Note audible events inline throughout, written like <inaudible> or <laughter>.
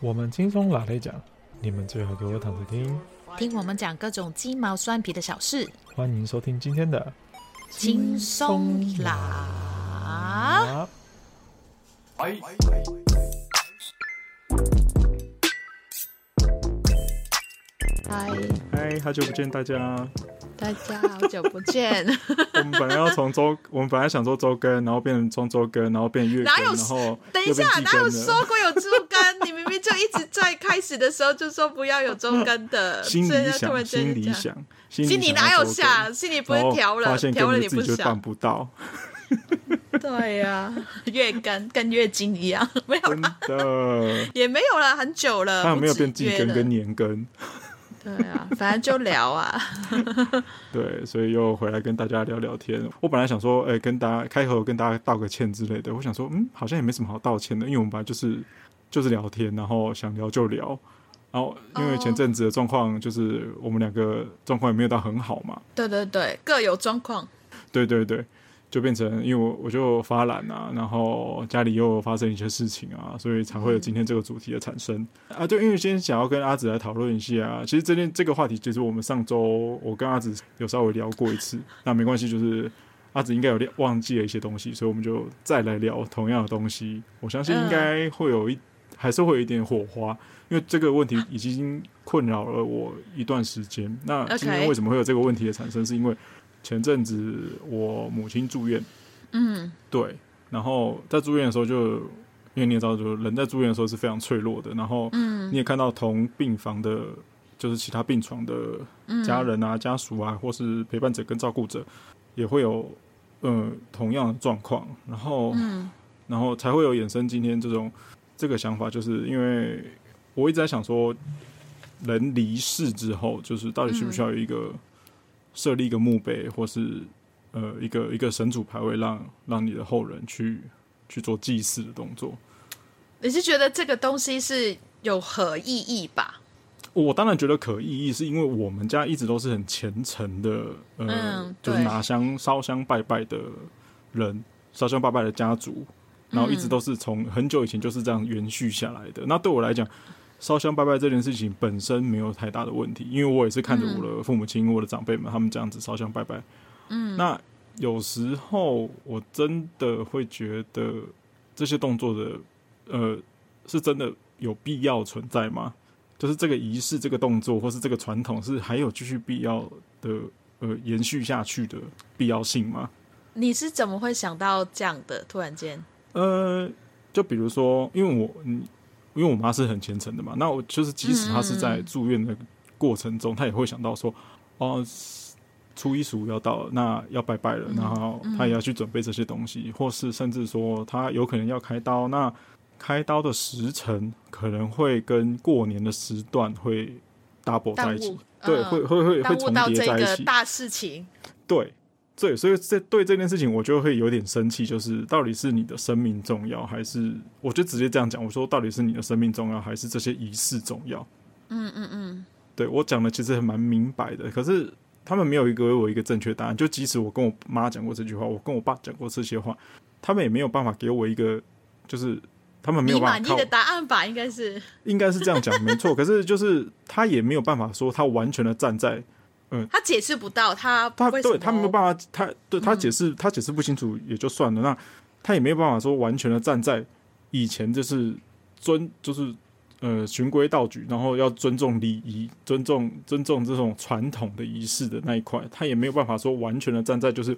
我们轻松拿来讲，你们最好给我躺着听，听我们讲各种鸡毛蒜皮的小事。欢迎收听今天的轻松拿。哎，嗨，嗨，好久不见大家。大家好久不见。<laughs> 我们本来要从周，我们本来想做周更，然后变成从周更，然后变月更？然后等一下，哪有说过有周就一直在开始的时候就说不要有中更的。<laughs> 心里想，心里想，心里哪有想？心里不是调了，调了你不想，办不到。<laughs> <laughs> 对呀、啊，月更跟月经一样，没有真的也没有了，很久了。他有没有变季更跟年更？对啊，反正就聊啊。对，所以又回来跟大家聊聊天。我本来想说，哎、欸，跟大家开口跟大家道个歉之类的。我想说，嗯，好像也没什么好道歉的，因为我们本来就是就是聊天，然后想聊就聊。然后因为前阵子的状况，就是我们两个状况也没有到很好嘛。对对对，各有状况。对对对。就变成，因为我我就发懒啊，然后家里又发生一些事情啊，所以才会有今天这个主题的产生、嗯、啊。对，因为今天想要跟阿紫来讨论一下啊，其实这件这个话题，其实我们上周我跟阿紫有稍微聊过一次，那没关系，就是阿紫应该有忘记了一些东西，所以我们就再来聊同样的东西。我相信应该会有一、嗯、还是会有一点火花，因为这个问题已经困扰了我一段时间。那今天为什么会有这个问题的产生？是因为前阵子我母亲住院，嗯，对，然后在住院的时候就，因为你也知道，就人在住院的时候是非常脆弱的，然后，嗯，你也看到同病房的，就是其他病床的家人啊、家属啊，或是陪伴者跟照顾者，也会有，呃，同样的状况，然后，嗯，然后才会有衍生今天这种这个想法，就是因为我一直在想说，人离世之后，就是到底需不需要有一个。设立一个墓碑，或是呃一个一个神主牌位让，让让你的后人去去做祭祀的动作。你是觉得这个东西是有何意义吧？我当然觉得可意义，是因为我们家一直都是很虔诚的，呃，嗯、就是拿香烧香拜拜的人，烧香拜拜的家族，然后一直都是从很久以前就是这样延续下来的。嗯、那对我来讲。烧香拜拜这件事情本身没有太大的问题，因为我也是看着我的父母亲、嗯、我的长辈们他们这样子烧香拜拜。嗯，那有时候我真的会觉得这些动作的，呃，是真的有必要存在吗？就是这个仪式、这个动作或是这个传统是还有继续必要的，呃，延续下去的必要性吗？你是怎么会想到这样的？突然间，呃，就比如说，因为我嗯。因为我妈是很虔诚的嘛，那我就是即使她是在住院的过程中，她、嗯、也会想到说，哦，初一十五要到了，那要拜拜了，嗯、然后她也要去准备这些东西，嗯、或是甚至说她有可能要开刀，那开刀的时辰可能会跟过年的时段会 double 在一起，误对，会会会会重叠在一起，大事情，对。对，所以这对这件事情，我就会有点生气，就是到底是你的生命重要，还是我就直接这样讲，我说到底是你的生命重要，还是这些仪式重要？嗯嗯嗯，对，我讲的其实还蛮明白的，可是他们没有一个给我一个正确答案。就即使我跟我妈讲过这句话，我跟我爸讲过这些话，他们也没有办法给我一个，就是他们没有办法。你满意的答案吧，应该是应该是这样讲，没错。可是就是他也没有办法说他完全的站在。嗯，他解释不到，他他对他没有办法，他对他解释、嗯、他解释不清楚也就算了，那他也没有办法说完全的站在以前就是尊就是呃循规蹈矩，然后要尊重礼仪、尊重尊重这种传统的仪式的那一块，他也没有办法说完全的站在就是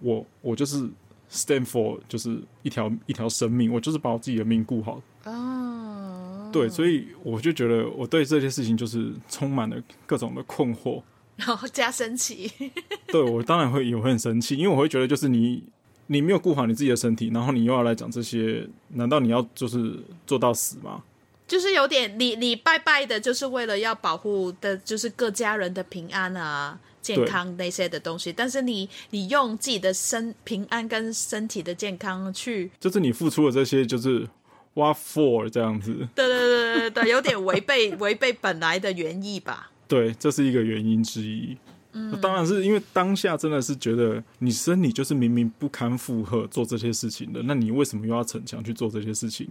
我我就是 stand for 就是一条一条生命，我就是把我自己的命顾好哦。对，所以我就觉得我对这件事情就是充满了各种的困惑。然后加生气，<laughs> 对，我当然会也会很生气，因为我会觉得就是你你没有顾好你自己的身体，然后你又要来讲这些，难道你要就是做到死吗？就是有点你你拜拜的，就是为了要保护的，就是各家人的平安啊、健康那些的东西。但是你你用自己的身平安跟身体的健康去，就是你付出的这些，就是 what for 这样子？对对对对对，有点违背违背本来的原意吧。对，这是一个原因之一。嗯，当然是因为当下真的是觉得你身体就是明明不堪负荷做这些事情的，那你为什么又要逞强去做这些事情？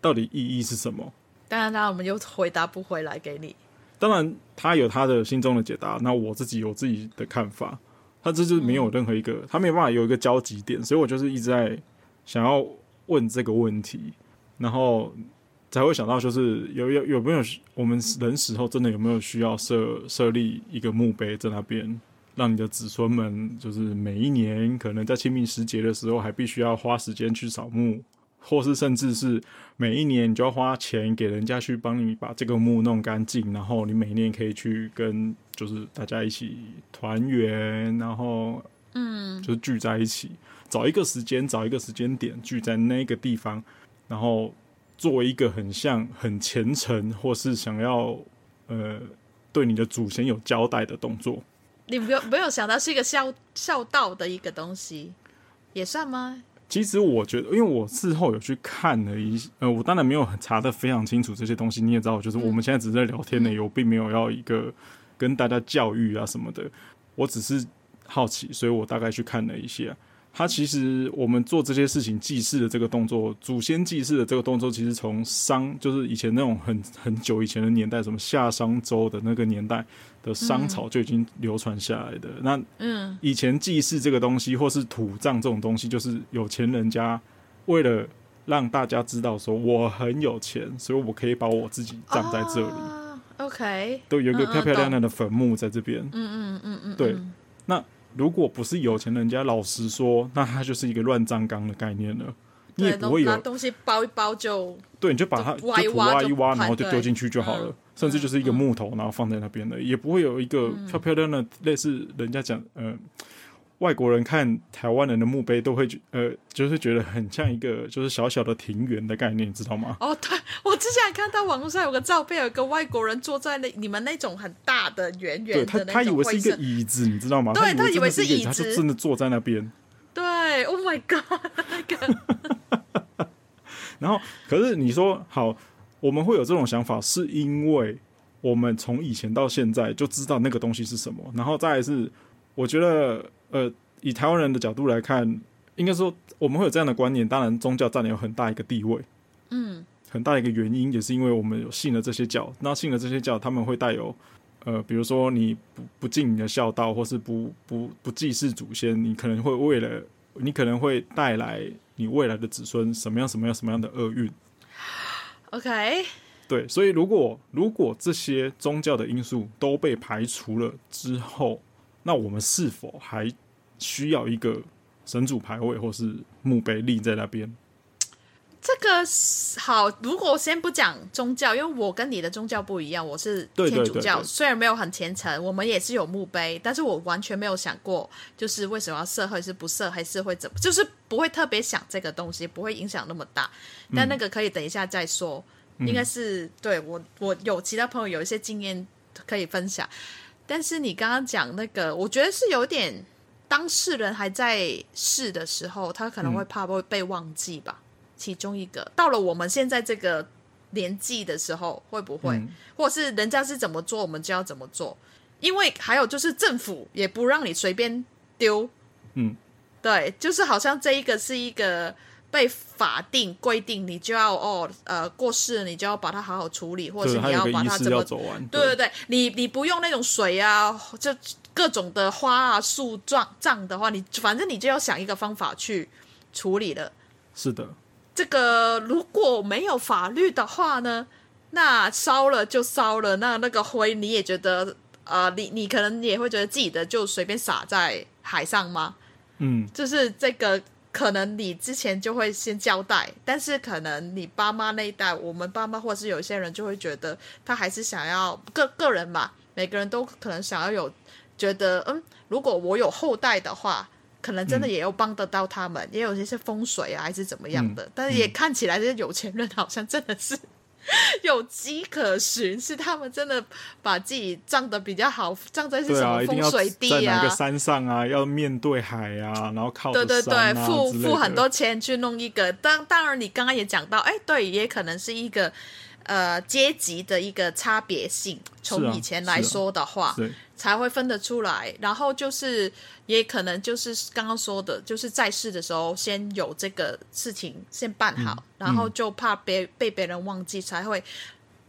到底意义是什么？当然，当然我们又回答不回来给你。当然，他有他的心中的解答，那我自己有自己的看法。他这就是没有任何一个，嗯、他没有办法有一个交集点，所以我就是一直在想要问这个问题，然后才会想到，就是有有有没有我们人死后真的有没有需要设设立一个墓碑在那边，让你的子孙们就是每一年可能在清明时节的时候还必须要花时间去扫墓。或是甚至是每一年你就要花钱给人家去帮你把这个墓弄干净，然后你每年可以去跟就是大家一起团圆，然后嗯，就是聚在一起，找一个时间，找一个时间点聚在那个地方，然后做一个很像很虔诚或是想要呃对你的祖先有交代的动作。你没有没有想到是一个孝孝道的一个东西，也算吗？其实我觉得，因为我事后有去看了一，呃，我当然没有查得非常清楚这些东西。你也知道，就是我们现在只是在聊天呢，我并没有要一个跟大家教育啊什么的，我只是好奇，所以我大概去看了一些。他其实我们做这些事情祭祀的这个动作，祖先祭祀的这个动作，其实从商就是以前那种很很久以前的年代，什么夏商周的那个年代的商朝就已经流传下来的。那嗯，以前祭祀这个东西，或是土葬这种东西，就是有钱人家为了让大家知道说我很有钱，所以我可以把我自己葬在这里。哦，OK，都有一个漂漂亮亮的坟墓在这边。嗯嗯嗯嗯，对，那。如果不是有钱人家，老实说，那它就是一个乱葬岗的概念了。你也不会有拿东西包一包就对，你就把它挖一挖一挖，然后就丢进去就好了。甚至就是一个木头，然后放在那边的，也不会有一个漂漂亮亮的类似人家讲呃。外国人看台湾人的墓碑都会觉呃，就是觉得很像一个就是小小的庭园的概念，你知道吗？哦，对，我之前看到网络上有个照片，有个外国人坐在那你们那种很大的圆圆的，他他以为是一个椅子，你知道吗？对，他以为是椅子，他就真的坐在那边。对，Oh my God，那个。<laughs> 然后，可是你说好，我们会有这种想法，是因为我们从以前到现在就知道那个东西是什么，然后再来是我觉得。呃，以台湾人的角度来看，应该说我们会有这样的观念。当然，宗教占有很大一个地位，嗯，很大一个原因也是因为我们有信了这些教。那信了这些教，他们会带有呃，比如说你不不尽你的孝道，或是不不不祭祀祖先，你可能会为了你可能会带来你未来的子孙什么样什么样什么样的厄运。<sighs> OK，对，所以如果如果这些宗教的因素都被排除了之后，那我们是否还需要一个神主牌位或是墓碑立在那边。这个好，如果先不讲宗教，因为我跟你的宗教不一样，我是天主教，对对对对，虽然没有很虔诚，我们也是有墓碑，但是我完全没有想过，就是为什么要设，还是不设，还是会怎么，就是不会特别想这个东西，不会影响那么大。但那个可以等一下再说，嗯、应该是对我，我有其他朋友有一些经验可以分享，但是你刚刚讲那个，我觉得是有点。当事人还在世的时候，他可能会怕会被忘记吧。嗯、其中一个到了我们现在这个年纪的时候，会不会，嗯、或者是人家是怎么做，我们就要怎么做？因为还有就是政府也不让你随便丢。嗯，对，就是好像这一个是一个被法定规定，你就要哦，呃，过世了你就要把它好好处理，或者是你要把它怎么走完？对对对，你你不用那种水啊，就。各种的花啊、树状葬的话，你反正你就要想一个方法去处理了。是的，这个如果没有法律的话呢，那烧了就烧了，那那个灰你也觉得呃，你你可能也会觉得自己的就随便撒在海上吗？嗯，就是这个可能你之前就会先交代，但是可能你爸妈那一代，我们爸妈或者是有些人就会觉得他还是想要个个人嘛，每个人都可能想要有。觉得嗯，如果我有后代的话，可能真的也有帮得到他们，嗯、也有一些风水啊，还是怎么样的。嗯、但是也看起来这些有钱人好像真的是 <laughs> 有迹可循，是他们真的把自己葬的比较好，葬在是什么风水地啊？在哪个山上啊？要面对海啊，然后靠、啊、对对对，付付很多钱去弄一个。当当然，你刚刚也讲到，哎，对，也可能是一个呃阶级的一个差别性。从以前来说的话。才会分得出来，然后就是也可能就是刚刚说的，就是在世的时候先有这个事情先办好，嗯、然后就怕别被别人忘记，才会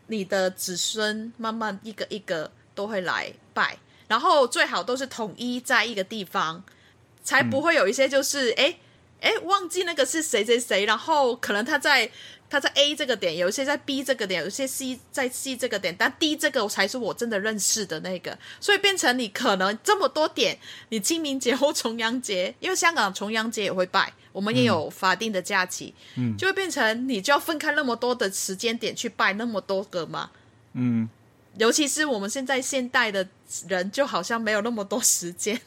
你的子孙慢慢一个一个都会来拜，然后最好都是统一在一个地方，才不会有一些就是哎哎、嗯、忘记那个是谁谁谁，然后可能他在。他在 A 这个点，有一些在 B 这个点，有一些 C 在 C 这个点，但 D 这个才是我真的认识的那个，所以变成你可能这么多点，你清明节或重阳节，因为香港重阳节也会拜，我们也有法定的假期，嗯，就会变成你就要分开那么多的时间点去拜那么多个嘛，嗯，尤其是我们现在现代的人，就好像没有那么多时间，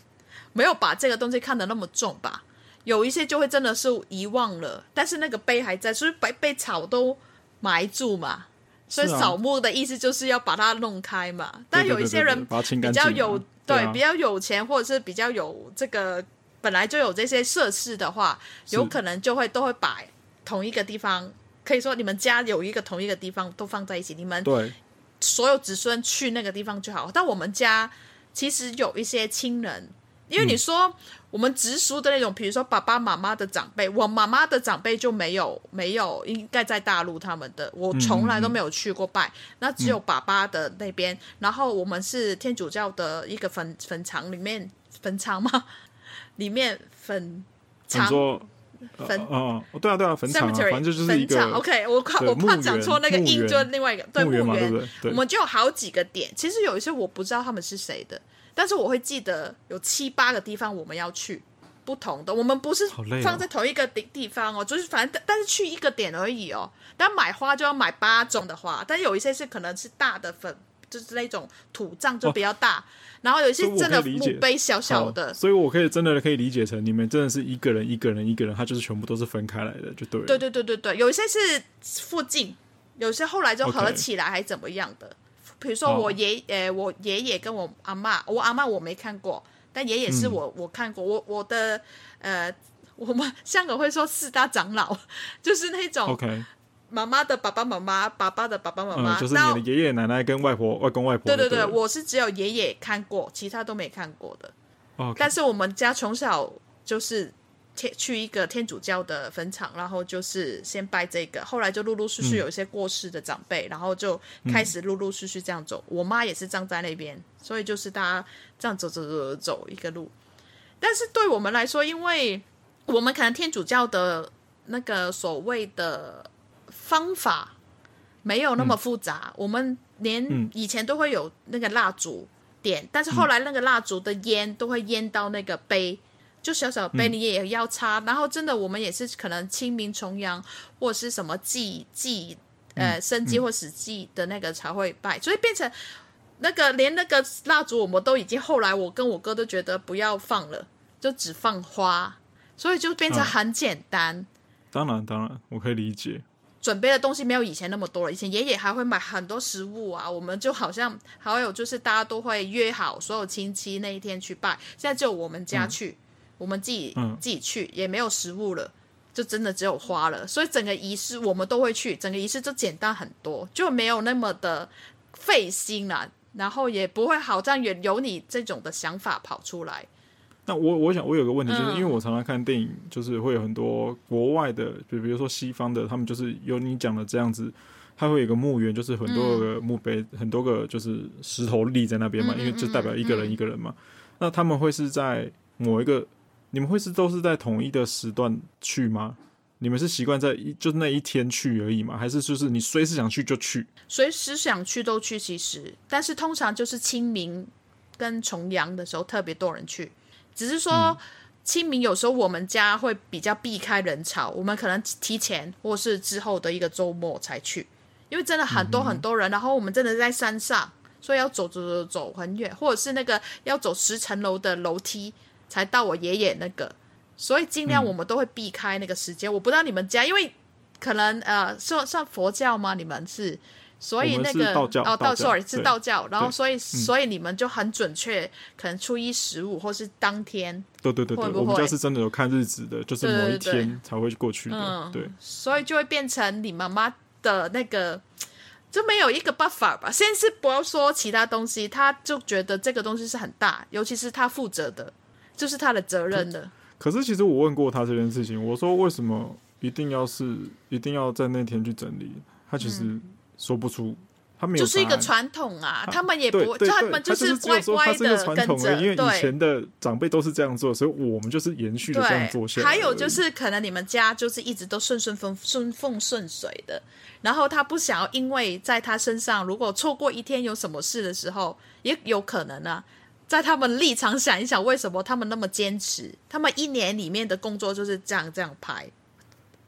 没有把这个东西看得那么重吧。有一些就会真的是遗忘了，但是那个碑还在，所以被被草都埋住嘛。所以扫墓的意思就是要把它弄开嘛。啊、但有一些人比较有对，对，比较有钱，或者是比较有这个本来就有这些设施的话，有可能就会都会把同一个地方，可以说你们家有一个同一个地方都放在一起，你们对所有子孙去那个地方就好。但我们家其实有一些亲人。因为你说我们直属的那种，比如说爸爸妈妈的长辈，我妈妈的长辈就没有没有，应该在大陆他们的，我从来都没有去过拜，那只有爸爸的那边。然后我们是天主教的一个坟坟场里面坟场吗，<laughs> 里面坟场坟哦，对啊对啊，坟场，反正就是一个。OK，我怕我怕讲错那个音，就另外一个对墓园，我们就有好几个点。其实有一些我不知道他们是谁的。但是我会记得有七八个地方我们要去，不同的，我们不是放在同一个地地方哦，就是反正但是去一个点而已哦。但买花就要买八种的花，但有一些是可能是大的粉，就是那种土葬就比较大，然后有一些真的墓碑小小的，所以我可以真的可以理解成你们真的是一个人一个人一个人，他就是全部都是分开来的，就对了。对对对对对，有一些是附近，有些后来就合起来还怎么样的。比如说我爷，呃、oh. 欸，我爷爷跟我阿嬷，我阿嬷我没看过，但爷爷是我、嗯、我看过，我我的呃，我们香港会说四大长老，就是那种妈妈的爸爸妈妈，爸爸的爸爸妈妈、嗯，就是你的爷爷奶奶跟外婆外公外婆。对对对，我是只有爷爷看过，其他都没看过的。Okay. 但是我们家从小就是。去一个天主教的坟场，然后就是先拜这个，后来就陆陆续续有一些过世的长辈，嗯、然后就开始陆陆续续这样走。嗯、我妈也是葬在那边，所以就是大家这样走走走走走一个路。但是对我们来说，因为我们可能天主教的那个所谓的方法没有那么复杂，嗯、我们连以前都会有那个蜡烛点，嗯、但是后来那个蜡烛的烟都会烟到那个碑。就小小杯你也要插，嗯、然后真的我们也是可能清明重阳或者是什么祭祭呃生祭或死祭的那个才会拜，所以变成那个连那个蜡烛我们都已经后来我跟我哥都觉得不要放了，就只放花，所以就变成很简单。啊、当然当然，我可以理解。准备的东西没有以前那么多了，以前爷爷还会买很多食物啊，我们就好像还有就是大家都会约好所有亲戚那一天去拜，现在只有我们家去。嗯我们自己自己去也没有食物了，就真的只有花了，所以整个仪式我们都会去，整个仪式就简单很多，就没有那么的费心了，然后也不会好像有有你这种的想法跑出来。那我我想我有个问题，就是因为我常常看电影，就是会有很多国外的，就比如说西方的，他们就是有你讲的这样子，他会有一个墓园，就是很多个墓碑，嗯、很多个就是石头立在那边嘛，因为就代表一个人一个人嘛。那他们会是在某一个。你们会是都是在统一的时段去吗？你们是习惯在一就那一天去而已吗？还是就是你随时想去就去？随时想去都去，其实，但是通常就是清明跟重阳的时候特别多人去。只是说清明有时候我们家会比较避开人潮，我们可能提前或是之后的一个周末才去，因为真的很多很多人，嗯、然后我们真的在山上，所以要走走走走很远，或者是那个要走十层楼的楼梯。才到我爷爷那个，所以尽量我们都会避开那个时间。嗯、我不知道你们家，因为可能呃，算算佛教吗？你们是，所以那个道教哦，道 sorry 是道教，然后所以所以你们就很准确，嗯、可能初一十五或是当天。对对对对，会会我们家是真的有看日子的，就是某一天才会过去的。嗯，对，所以就会变成你妈妈的那个就没有一个 buffer 吧。先是不要说其他东西，他就觉得这个东西是很大，尤其是他负责的。就是他的责任的。可是其实我问过他这件事情，我说为什么一定要是一定要在那天去整理？他其实说不出他没有就是一个传统啊，他们也不他们就是乖乖的跟着。因为以前的长辈都是这样做，所以我们就是延续的这样做下来。还有就是可能你们家就是一直都顺顺风顺风顺水的，然后他不想要，因为在他身上如果错过一天有什么事的时候，也有可能啊，在他们立场想一想，为什么他们那么坚持？他们一年里面的工作就是这样这样排，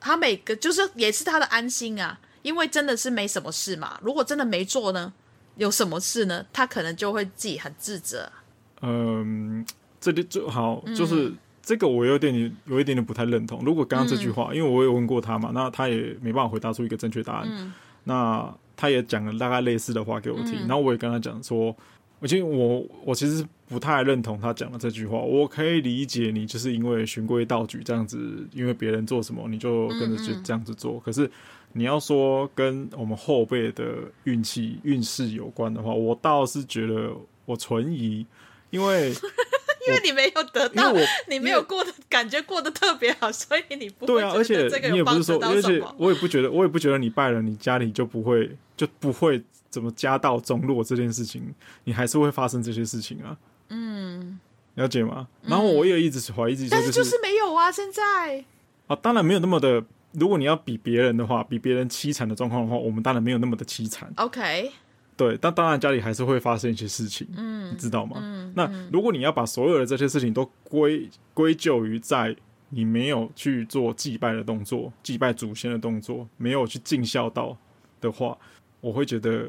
他每个就是也是他的安心啊。因为真的是没什么事嘛，如果真的没做呢，有什么事呢？他可能就会自己很自责。嗯，这里就好，就是、嗯、这个我有点有一点点不太认同。如果刚刚这句话，嗯、因为我有问过他嘛，那他也没办法回答出一个正确答案。嗯、那他也讲了大概类似的话给我听，嗯、然后我也跟他讲说，我其实我我其实不太认同他讲的这句话。我可以理解你就是因为循规蹈矩这样子，因为别人做什么你就跟着就这样子做，嗯嗯可是。你要说跟我们后辈的运气运势有关的话，我倒是觉得我存疑，因为 <laughs> 因为你没有得到，你没有过的感觉过得特别好，所以你不会对啊。而且你也不是说，而且我也不觉得，我也不觉得你拜了，你家里就不会就不会怎么家道中落这件事情，你还是会发生这些事情啊。嗯，了解吗？然后我也一直怀疑自己，但是就是没有啊，现在啊，当然没有那么的。如果你要比别人的话，比别人凄惨的状况的话，我们当然没有那么的凄惨。OK，对，但当然家里还是会发生一些事情，嗯，你知道吗？嗯，那如果你要把所有的这些事情都归归咎于在你没有去做祭拜的动作、祭拜祖先的动作，没有去尽孝道的话，我会觉得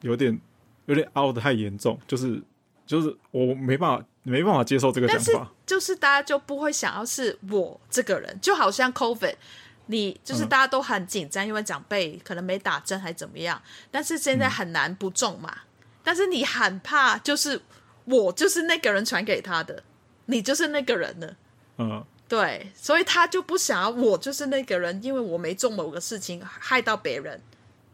有点有点凹得太严重，就是就是我没办法没办法接受这个想法，就是大家就不会想要是我这个人，就好像 COVID。你就是大家都很紧张，因为长辈可能没打针还怎么样，但是现在很难不中嘛。嗯、但是你很怕，就是我就是那个人传给他的，你就是那个人了。嗯，对，所以他就不想要我就是那个人，因为我没做某个事情害到别人。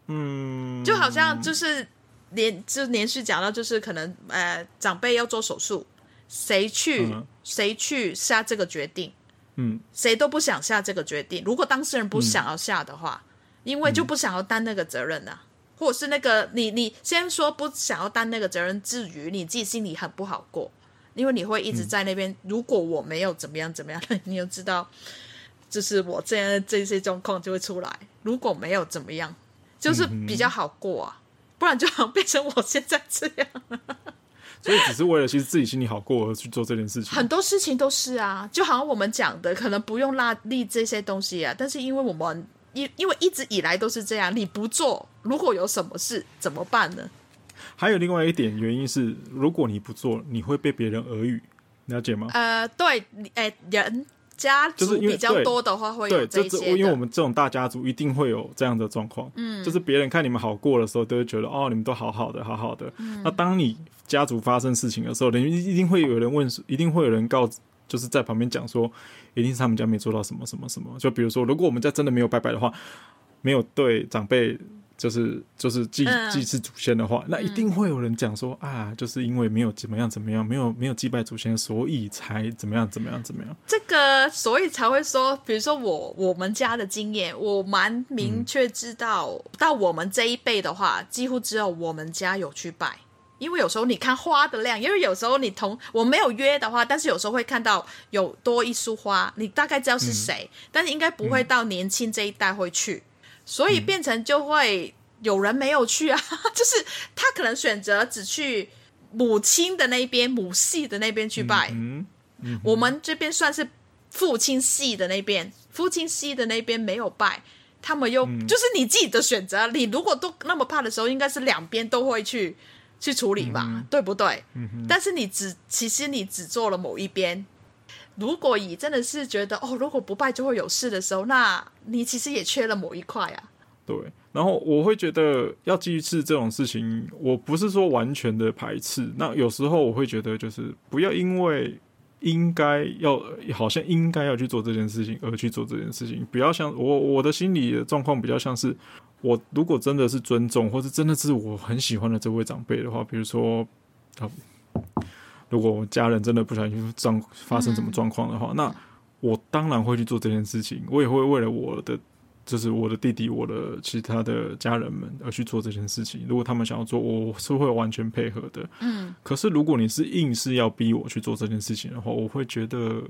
嗯，就好像就是连就连续讲到，就是可能呃长辈要做手术，谁去、嗯、谁去下这个决定？嗯，谁都不想下这个决定。如果当事人不想要下的话，嗯、因为就不想要担那个责任呐、啊，嗯、或者是那个你你先说不想要担那个责任，至于你自己心里很不好过，因为你会一直在那边。嗯、如果我没有怎么样怎么样，你就知道，就是我这样这些状况就会出来。如果没有怎么样，就是比较好过啊，不然就好像变成我现在这样。<laughs> 所以只是为了其实自己心里好过而去做这件事情，很多事情都是啊，就好像我们讲的，可能不用拉力这些东西啊，但是因为我们因因为一直以来都是这样，你不做，如果有什么事怎么办呢？还有另外一点原因是，如果你不做，你会被别人耳语，了解吗？呃，对，哎、欸，人。家族比较多的话会有这些，因为我们这种大家族一定会有这样的状况。嗯，就是别人看你们好过的时候，都会觉得哦，你们都好好的，好好的。嗯，那当你家族发生事情的时候，人一定会有人问，一定会有人告，就是在旁边讲说，一定是他们家没做到什么什么什么。就比如说，如果我们家真的没有拜拜的话，没有对长辈。就是就是祭祭祀祖先的话，嗯、那一定会有人讲说、嗯、啊，就是因为没有怎么样怎么样，没有没有祭拜祖先，所以才怎么样怎么样怎么样。这个所以才会说，比如说我我们家的经验，我蛮明确知道，嗯、到我们这一辈的话，几乎只有我们家有去拜。因为有时候你看花的量，因为有时候你同我没有约的话，但是有时候会看到有多一束花，你大概知道是谁，嗯、但是应该不会到年轻这一代会去。所以变成就会有人没有去啊，<laughs> 就是他可能选择只去母亲的那边、母系的那边去拜。嗯，嗯，嗯，我们这边算是父亲系的那边，父亲系的那边没有拜，他们又、嗯、就是你自己的选择。你如果都那么怕的时候，应该是两边都会去去处理吧，嗯、对不对？但是你只其实你只做了某一边。如果你真的是觉得哦，如果不拜就会有事的时候，那你其实也缺了某一块啊。对，然后我会觉得要祭祀这种事情，我不是说完全的排斥。那有时候我会觉得，就是不要因为应该要，好像应该要去做这件事情而去做这件事情。不要像我，我的心理的状况比较像是，我如果真的是尊重，或是真的是我很喜欢的这位长辈的话，比如说啊。如果我家人真的不小心状发生什么状况的话，嗯、那我当然会去做这件事情。我也会为了我的就是我的弟弟、我的其他的家人们而去做这件事情。如果他们想要做，我是会完全配合的。嗯，可是如果你是硬是要逼我去做这件事情的话，我会觉得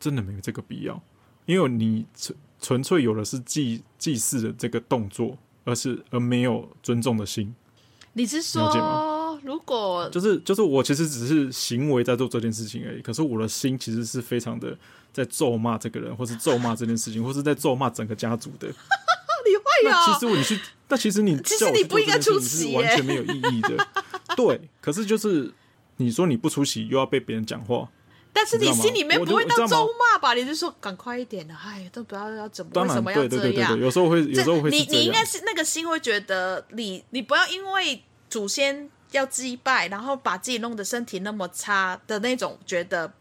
真的没有这个必要，因为你纯纯粹有的是祭祭祀的这个动作，而是而没有尊重的心。你是说，如果就是就是我其实只是行为在做这件事情而已，可是我的心其实是非常的在咒骂这个人，或是咒骂这件事情，或是在咒骂整个家族的。<laughs> 你会啊？其实我你去，那其实你 <laughs> 其实你不应该出席，完全没有意义的。对，可是就是你说你不出席，又要被别人讲话，但是你心里面不会到咒骂吧？你就说赶快一点的，哎，都不知道要怎么，为什么要这样？有时候会，有时候会。你你应该是那个心会觉得你你不要因为祖先要祭拜，然后把自己弄得身体那么差的那种，觉得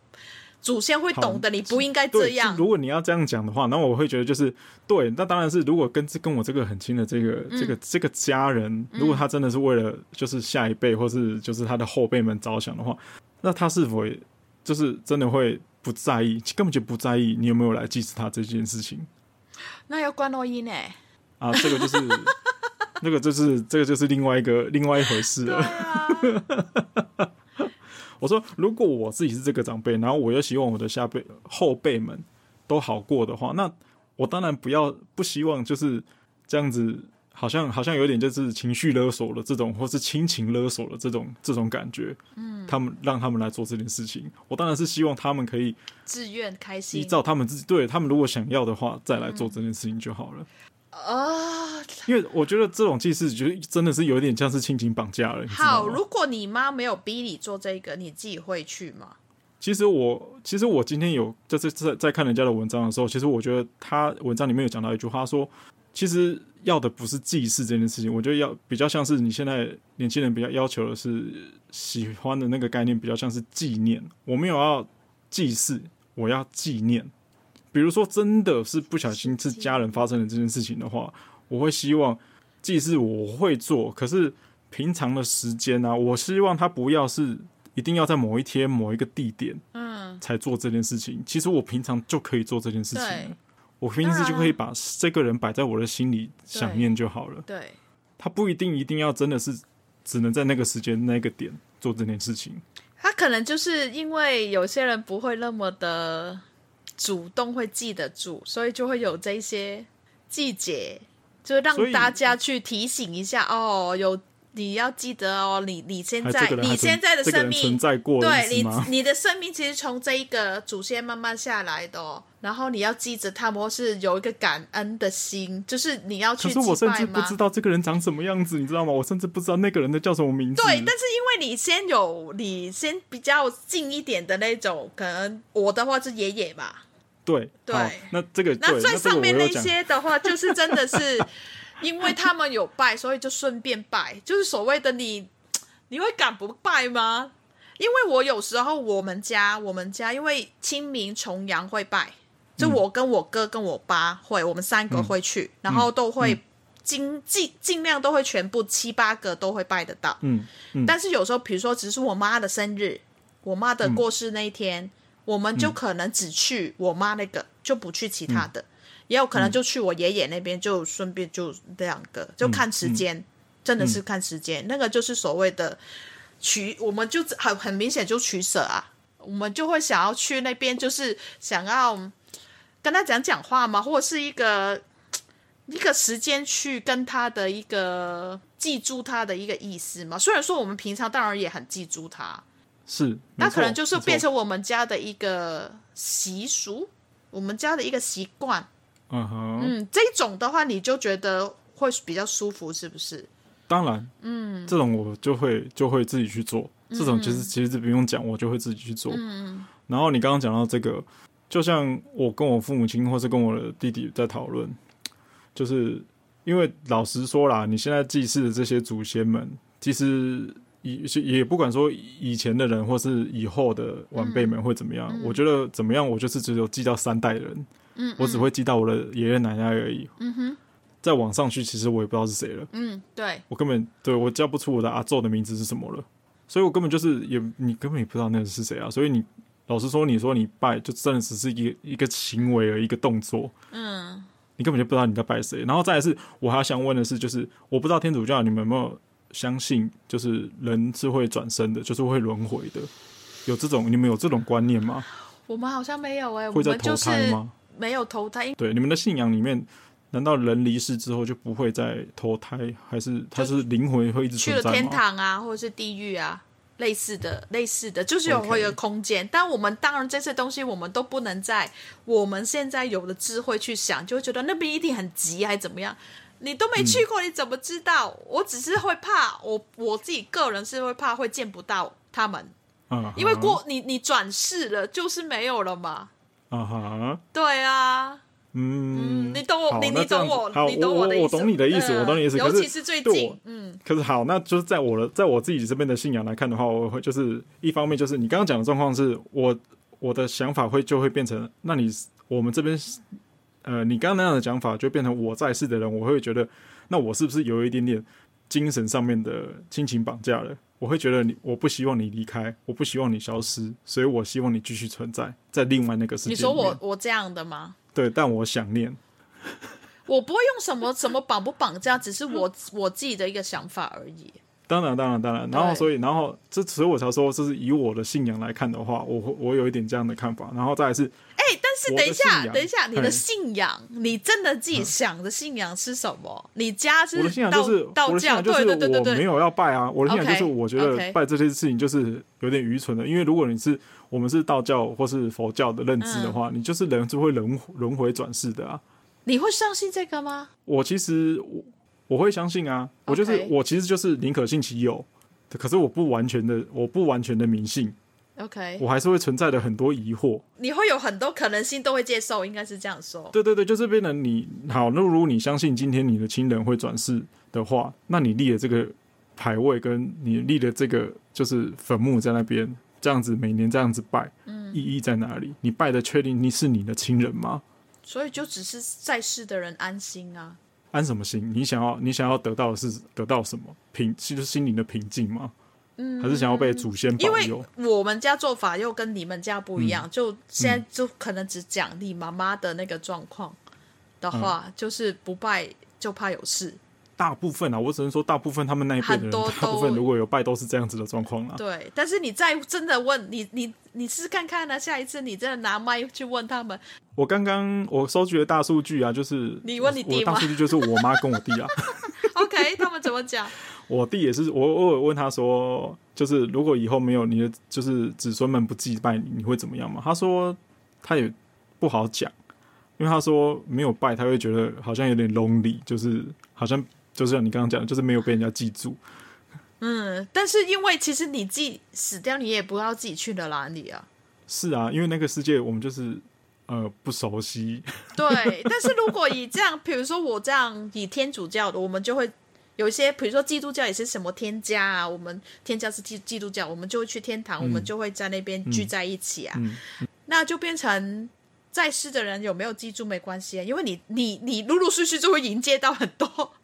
祖先会懂得，你不应该这样。如果你要这样讲的话，那我会觉得就是对。那当然是如果跟跟我这个很亲的这个、嗯、这个这个家人，如果他真的是为了就是下一辈或是就是他的后辈们着想的话，那他是否就是真的会不在意，根本就不在意你有没有来祭祀他这件事情？那要关录音呢？啊，这个就是。那个就是这个就是另外一个另外一回事了。啊、<laughs> 我说，如果我自己是这个长辈，然后我又希望我的下辈后辈们都好过的话，那我当然不要不希望就是这样子，好像好像有点就是情绪勒索了这种，或是亲情勒索了这种这种感觉。嗯，他们让他们来做这件事情，我当然是希望他们可以自愿开心，依照他们自己，对他们如果想要的话，再来做这件事情就好了。啊，uh, 因为我觉得这种祭祀，觉得真的是有点像是亲情绑架了。好，如果你妈没有逼你做这个，你自己会去吗？其实我，其实我今天有就是在在看人家的文章的时候，其实我觉得他文章里面有讲到一句话，说其实要的不是祭祀这件事情，我觉得要比较像是你现在年轻人比较要求的是喜欢的那个概念，比较像是纪念。我没有要祭祀，我要纪念。比如说，真的是不小心是家人发生了这件事情的话，我会希望祭祀我会做，可是平常的时间呢、啊，我希望他不要是一定要在某一天某一个地点，嗯，才做这件事情。其实我平常就可以做这件事情了，我平时就可以把这个人摆在我的心里想念就好了。对，他不一定一定要真的是只能在那个时间那个点做这件事情。他可能就是因为有些人不会那么的。主动会记得住，所以就会有这些季节，就让大家去提醒一下哦，有你要记得哦，你你现在你现在的生命存在过，对你你的生命其实从这一个祖先慢慢下来的哦，然后你要记着他们，或是有一个感恩的心，就是你要去。可是我甚至不知道这个人长什么样子，你知道吗？我甚至不知道那个人的叫什么名字。对，但是因为你先有你先比较近一点的那种，可能我的话是爷爷吧。对对，那这个那最上面那些的话，就是真的是因为他们有拜，<laughs> 所以就顺便拜，就是所谓的你你会敢不拜吗？因为我有时候我们家我们家因为清明重阳会拜，就我跟我哥跟我爸会，我们三个会去，嗯、然后都会尽尽尽量都会全部七八个都会拜得到。嗯，嗯，但是有时候比如说只是我妈的生日，我妈的过世那一天。嗯我们就可能只去我妈那个，嗯、就不去其他的，嗯、也有可能就去我爷爷那边，就顺便就两个，就看时间，嗯、真的是看时间。嗯、那个就是所谓的取，我们就很很明显就取舍啊，我们就会想要去那边，就是想要跟他讲讲话嘛，或者是一个一个时间去跟他的一个记住他的一个意思嘛。虽然说我们平常当然也很记住他。是，那可能就是变成我们家的一个习俗，我们家的一个习惯。嗯哼，嗯，这种的话，你就觉得会比较舒服，是不是？当然，嗯，这种我就会就会自己去做。这种其实其实不用讲，我就会自己去做。嗯，然后你刚刚讲到这个，就像我跟我父母亲，或是跟我的弟弟在讨论，就是因为老实说啦，你现在祭祀的这些祖先们，其实。也也不管说以前的人或是以后的晚辈们会怎么样，嗯嗯、我觉得怎么样，我就是只有记到三代人，嗯嗯、我只会记到我的爷爷奶奶而已。嗯哼，再往上去，其实我也不知道是谁了。嗯，对，我根本对我叫不出我的阿祖的名字是什么了，所以我根本就是也你根本也不知道那个是谁啊。所以你老实说，你说你拜就真的只是一个一个行为而一个动作。嗯，你根本就不知道你在拜谁。然后再来是，我还想问的是，就是我不知道天主教你们有没有相信，就是人是会转生的，就是会轮回的，有这种你们有这种观念吗？我们好像没有哎、欸，会在投胎吗？没有投胎。对，你们的信仰里面，难道人离世之后就不会再投胎，还是他是灵魂会一直？去了天堂啊，或者是地狱啊？类似的，类似的，就是有会有空间。但我们当然这些东西，我们都不能在我们现在有的智慧去想，就会觉得那边一定很急，还怎么样？你都没去过，嗯、你怎么知道？我只是会怕，我我自己个人是会怕会见不到他们，嗯、uh，huh. 因为过你你转世了，就是没有了嘛，啊哈、uh，huh. 对啊。嗯，你懂我，你你懂我，你懂我的意思。我懂你的意思，我懂你的意思。尤其是最近，嗯，可是好，那就是在我的，在我自己这边的信仰来看的话，我会就是一方面就是你刚刚讲的状况是我我的想法会就会变成，那你我们这边呃，你刚刚那样的讲法就变成我在世的人，我会觉得那我是不是有一点点精神上面的亲情绑架了？我会觉得你我不希望你离开，我不希望你消失，所以我希望你继续存在在另外那个世界。你说我我这样的吗？对，但我想念。<laughs> 我不会用什么什么绑不绑架，只是我我自己的一个想法而已。当然，当然，当然。然后，所以，然后，这所以我才说，这是以我的信仰来看的话，我我有一点这样的看法。然后再来是，哎，但是等一下，等一下，你的信仰，你真的自己想的信仰是什么？你家是？我的信仰就是道教，就是我没有要拜啊。我的信仰就是我觉得拜这些事情就是有点愚蠢的，因为如果你是。我们是道教或是佛教的认知的话，嗯、你就是人就会轮轮回转世的啊。你会相信这个吗？我其实我我会相信啊。我就是我其实就是宁可信其有，可是我不完全的我不完全的迷信。OK，我还是会存在的很多疑惑。你会有很多可能性都会接受，应该是这样说。对对对，就是变成你好。那如果你相信今天你的亲人会转世的话，那你立的这个牌位跟你立的这个就是坟墓在那边。这样子每年这样子拜，嗯，意义在哪里？你拜的确定你是你的亲人吗？所以就只是在世的人安心啊。安什么心？你想要你想要得到的是得到什么平？就是心灵的平静吗？嗯，还是想要被祖先保佑？因为我们家做法又跟你们家不一样，嗯、就现在就可能只讲你妈妈的那个状况的话，嗯、就是不拜就怕有事。大部分啊，我只能说大部分他们那一辈的人，大部分如果有拜都是这样子的状况啊。对，但是你再真的问你，你你试试看看呢、啊？下一次你真的拿麦去问他们。我刚刚我收集的大数据啊，就是你问你弟吗？大数据就是我妈跟我弟啊。<laughs> OK，他们怎么讲？<laughs> 我弟也是，我偶尔问他说，就是如果以后没有你的，就是子孙们不祭拜你，你会怎么样嘛？他说他也不好讲，因为他说没有拜，他会觉得好像有点 lonely，就是好像。就是像你刚刚讲的，就是没有被人家记住。嗯，但是因为其实你自己死掉，你也不知道自己去了哪里啊。是啊，因为那个世界我们就是呃不熟悉。<laughs> 对，但是如果以这样，比如说我这样以天主教的，我们就会有一些，比如说基督教也是什么天家啊，我们天家是基基督教，我们就会去天堂，嗯、我们就会在那边聚在一起啊。嗯嗯、那就变成在世的人有没有记住没关系啊，因为你你你陆陆续续就会迎接到很多。<laughs>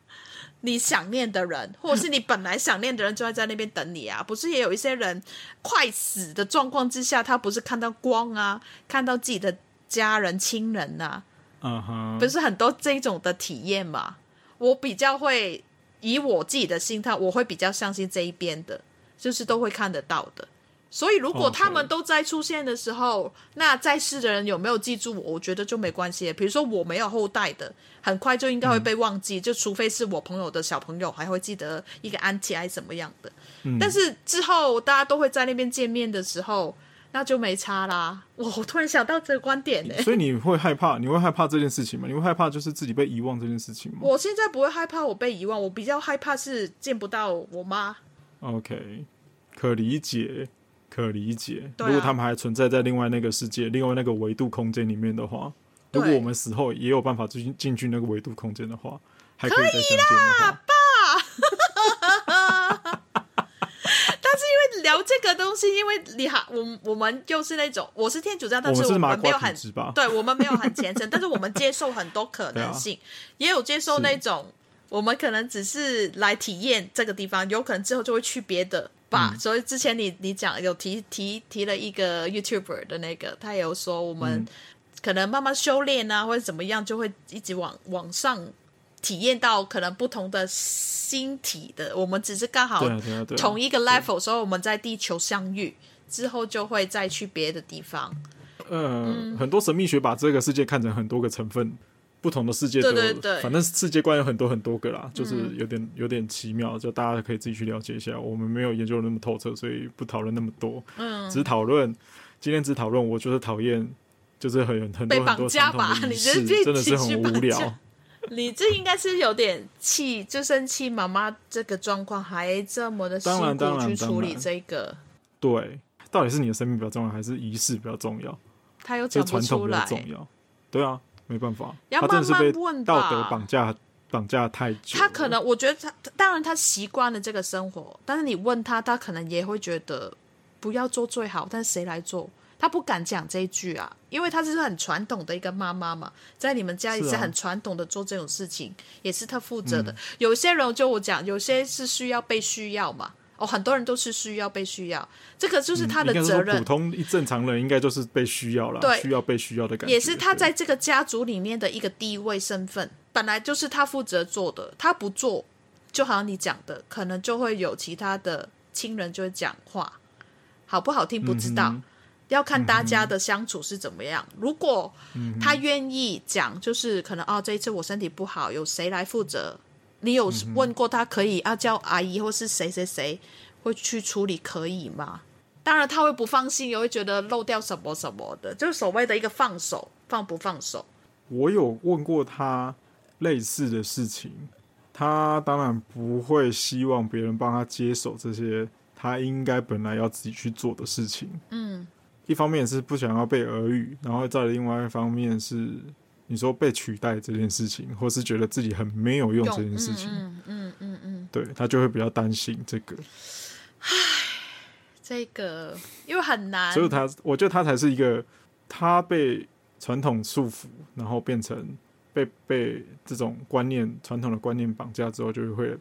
你想念的人，或者是你本来想念的人，就会在那边等你啊！不是也有一些人快死的状况之下，他不是看到光啊，看到自己的家人亲人呐，嗯哼，不是很多这种的体验嘛？我比较会以我自己的心态，我会比较相信这一边的，就是都会看得到的。所以，如果他们都在出现的时候.那在世的人有没有记住我？我觉得就没关系。比如说，我没有后代的，很快就应该会被忘记。嗯、就除非是我朋友的小朋友还会记得一个安琪还是怎么样的。嗯、但是之后大家都会在那边见面的时候，那就没差啦。我突然想到这个观点呢。所以你会害怕？你会害怕这件事情吗？你会害怕就是自己被遗忘这件事情吗？我现在不会害怕我被遗忘，我比较害怕是见不到我妈。OK，可理解。可理解，如果他们还存在在另外那个世界、另外那个维度空间里面的话，如果我们死后也有办法进进去那个维度空间的话，还可以再相见的话，爸。但是因为聊这个东西，因为你好，我我们就是那种，我是天主教，但是我们没有很，对我们没有很虔诚，<laughs> 但是我们接受很多可能性，啊、也有接受那种，我们可能只是来体验这个地方，有可能之后就会去别的。吧，嗯、所以之前你你讲有提提提了一个 YouTuber 的那个，他也有说我们可能慢慢修炼啊，或者怎么样，就会一直往往上体验到可能不同的星体的。我们只是刚好同一个 level，所以我们在地球相遇之后，就会再去别的地方。呃、嗯，很多神秘学把这个世界看成很多个成分，不同的世界，对对对，反正世界观有很多很多个啦，就是有点有点奇妙，就大家可以自己去了解一下。我们没有研究那么透彻，所以不讨论那么多。嗯，只讨论今天只讨论，我就是讨厌，就是很很多很多传统的仪式，真的是很无聊。你这应该是有点气，就生气妈妈这个状况还这么的辛苦去处理这个。对，到底是你的生命比较重要，还是仪式比较重要？他又讲不出来，重要，对啊，没办法，要慢慢问吧。道德绑架绑架太久，他可能我觉得他当然他习惯了这个生活，但是你问他，他可能也会觉得不要做最好，但谁来做？他不敢讲这一句啊，因为他是很传统的一个妈妈嘛，在你们家里是很传统的做这种事情，啊、也是他负责的。嗯、有些人就我讲，有些是需要被需要嘛。哦，很多人都是需要被需要，这个就是他的责任。嗯、普通一正常人应该就是被需要了，对，需要被需要的感觉。也是他在这个家族里面的一个地位身份，本来就是他负责做的。他不做，就好像你讲的，可能就会有其他的亲人就会讲话，好不好听不知道，嗯、要看大家的相处是怎么样。嗯、如果他愿意讲，就是可能哦，这一次我身体不好，有谁来负责？你有问过他可以啊？叫阿姨或是谁谁谁会去处理可以吗？当然他会不放心，也会觉得漏掉什么什么的，就是所谓的一个放手，放不放手。我有问过他类似的事情，他当然不会希望别人帮他接手这些他应该本来要自己去做的事情。嗯，一方面是不想要被耳语，然后再另外一方面是。你说被取代这件事情，或是觉得自己很没有用这件事情，嗯嗯嗯嗯，对，他就会比较担心这个。唉，这个因为很难，所以他我觉得他才是一个，他被传统束缚，然后变成被被这种观念、传统的观念绑架之后，就会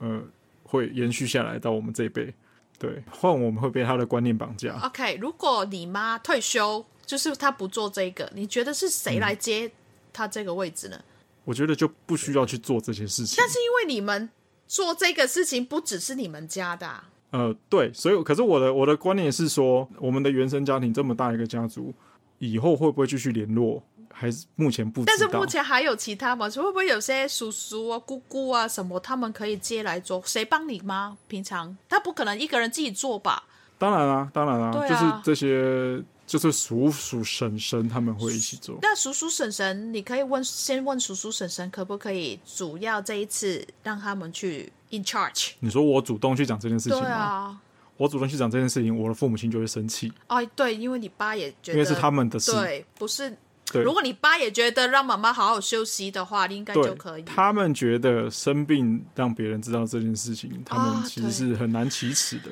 呃会延续下来到我们这一辈。对，换我们会被他的观念绑架。OK，如果你妈退休。就是他不做这个，你觉得是谁来接他这个位置呢？嗯，我觉得就不需要去做这些事情。但是因为你们做这个事情不只是你们家的啊。呃，对，所以可是我的我的观念是说，我们的原生家庭这么大一个家族，以后会不会继续联络？还是目前不知道。但是目前还有其他吗？会不会有些叔叔啊、姑姑啊什么，他们可以接来做？谁帮你吗？平常他不可能一个人自己做吧？当然啊，当然啦，啊，就是这些。就是叔叔婶婶他们会一起做。那叔叔婶婶，你可以问，先问叔叔婶婶可不可以主要这一次让他们去 in charge。你说我主动去讲这件事情吗？对啊，我主动去讲这件事情，我的父母亲就会生气。哦，对，因为你爸也觉得，因为是他们的事，对，不是。对，如果你爸也觉得让妈妈好好休息的话，应该就可以。他们觉得生病让别人知道这件事情，他们其实是很难启齿的。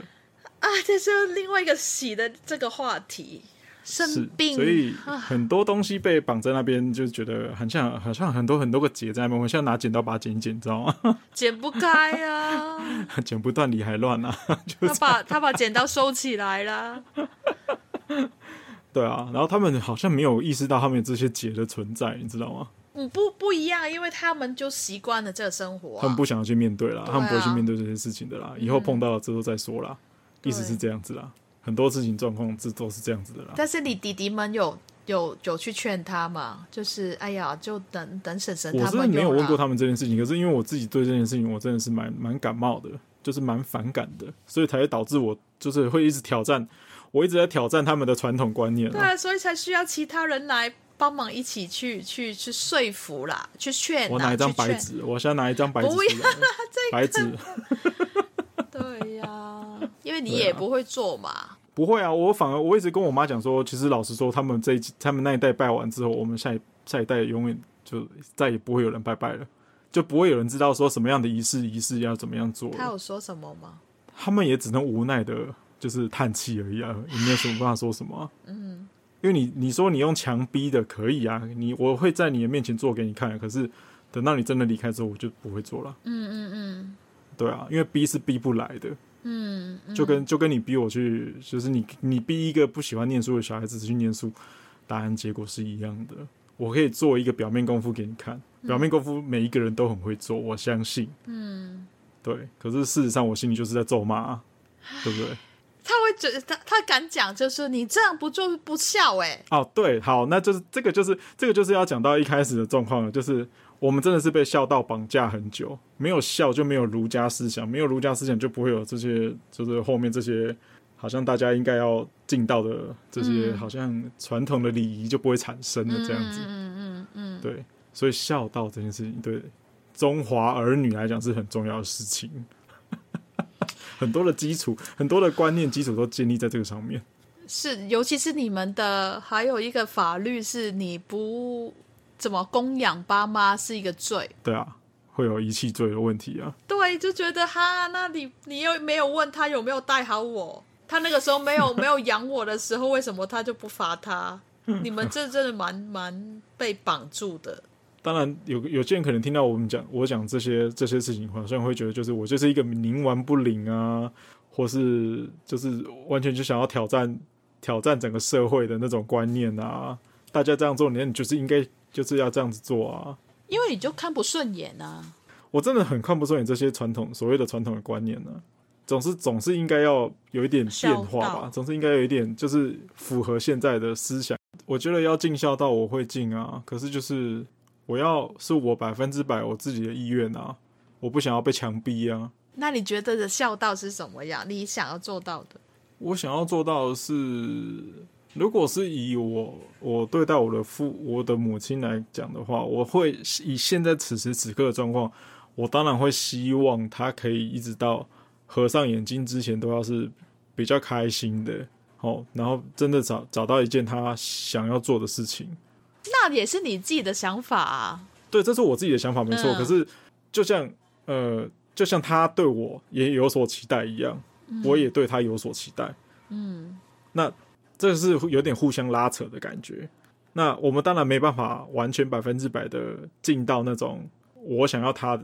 啊，这是另外一个洗的这个话题。生病，所以很多东西被绑在那边，就觉得很像，好像很多很多个结在那边。我现在拿剪刀把它剪一剪，你知道吗？<laughs> 剪不开啊，<laughs> 剪不断理还乱啊。<laughs> 他把他把剪刀收起来了。对啊，然后他们好像没有意识到他们这些结的存在，你知道吗？嗯，不不一样，因为他们就习惯了这个生活，他们不想要去面对啦，他们不会去面对这些事情的啦。以后碰到了之后再说啦，意思是这样子啦。很多事情状况这都是这样子的啦。但是你弟弟们有有有去劝他嘛？就是哎呀，就等等婶婶他们。我是没有问过他们这件事情，可是因为我自己对这件事情我真的是蛮蛮感冒的，就是蛮反感的，所以才会导致我就是会一直挑战，我一直在挑战他们的传统观念。对啊，所以才需要其他人来帮忙一起去去去说服啦，去劝。我拿一张白纸，我现在拿一张白纸。不要 <laughs> 白纸。<laughs> 对呀、啊，因为你也不会做嘛。不会啊，我反而我一直跟我妈讲说，其实老实说，他们这一他们那一代拜完之后，我们下一下一代永远就再也不会有人拜拜了，就不会有人知道说什么样的仪式仪式要怎么样做。他有说什么吗？他们也只能无奈的，就是叹气而已啊，<laughs> 也没有什么办法说什么啊。嗯，因为你你说你用强逼的可以啊，你我会在你的面前做给你看，可是等到你真的离开之后，我就不会做了。嗯嗯嗯，对啊，因为逼是逼不来的。嗯，就跟就跟你逼我去，就是你你逼一个不喜欢念书的小孩子去念书，答案结果是一样的。我可以做一个表面功夫给你看，表面功夫每一个人都很会做，我相信。嗯，对。可是事实上，我心里就是在咒骂，啊对不对？他会觉得他他敢讲，就是你这样不做不孝哎。哦，对，好，那就是这个，就是这个，就是要讲到一开始的状况了，就是我们真的是被孝道绑架很久，没有孝就没有儒家思想，没有儒家思想就不会有这些，就是后面这些好像大家应该要尽到的这些好像传统的礼仪就不会产生了这样子。嗯嗯嗯嗯，对，所以孝道这件事情对中华儿女来讲是很重要的事情。很多的基础，很多的观念基础都建立在这个上面。是，尤其是你们的还有一个法律，是你不怎么供养爸妈是一个罪。对啊，会有遗弃罪的问题啊。对，就觉得哈，那你你又没有问他有没有带好我，他那个时候没有没有养我的时候，为什么他就不罚他？你们这真的蛮蛮被绑住的。当然有有些人可能听到我们讲我讲这些这些事情，好像会觉得就是我就是一个冥顽不灵啊，或是就是完全就想要挑战挑战整个社会的那种观念啊。大家这样做，你就是应该就是要这样子做啊。因为你就看不顺眼啊。我真的很看不顺眼这些传统所谓的传统的观念呢、啊，总是总是应该要有一点变化吧，总是应该有一点就是符合现在的思想。我觉得要尽孝道，我会尽啊，可是就是。我要是我百分之百我自己的意愿啊，我不想要被强逼啊。那你觉得的孝道是什么样？你想要做到的？我想要做到的是，如果是以我我对待我的父我的母亲来讲的话，我会以现在此时此刻的状况，我当然会希望他可以一直到合上眼睛之前都要是比较开心的，好，然后真的找找到一件他想要做的事情。那也是你自己的想法啊。对，这是我自己的想法，没错。嗯、可是，就像呃，就像他对我也有所期待一样，嗯、我也对他有所期待。嗯，那这是有点互相拉扯的感觉。那我们当然没办法完全百分之百的进到那种我想要他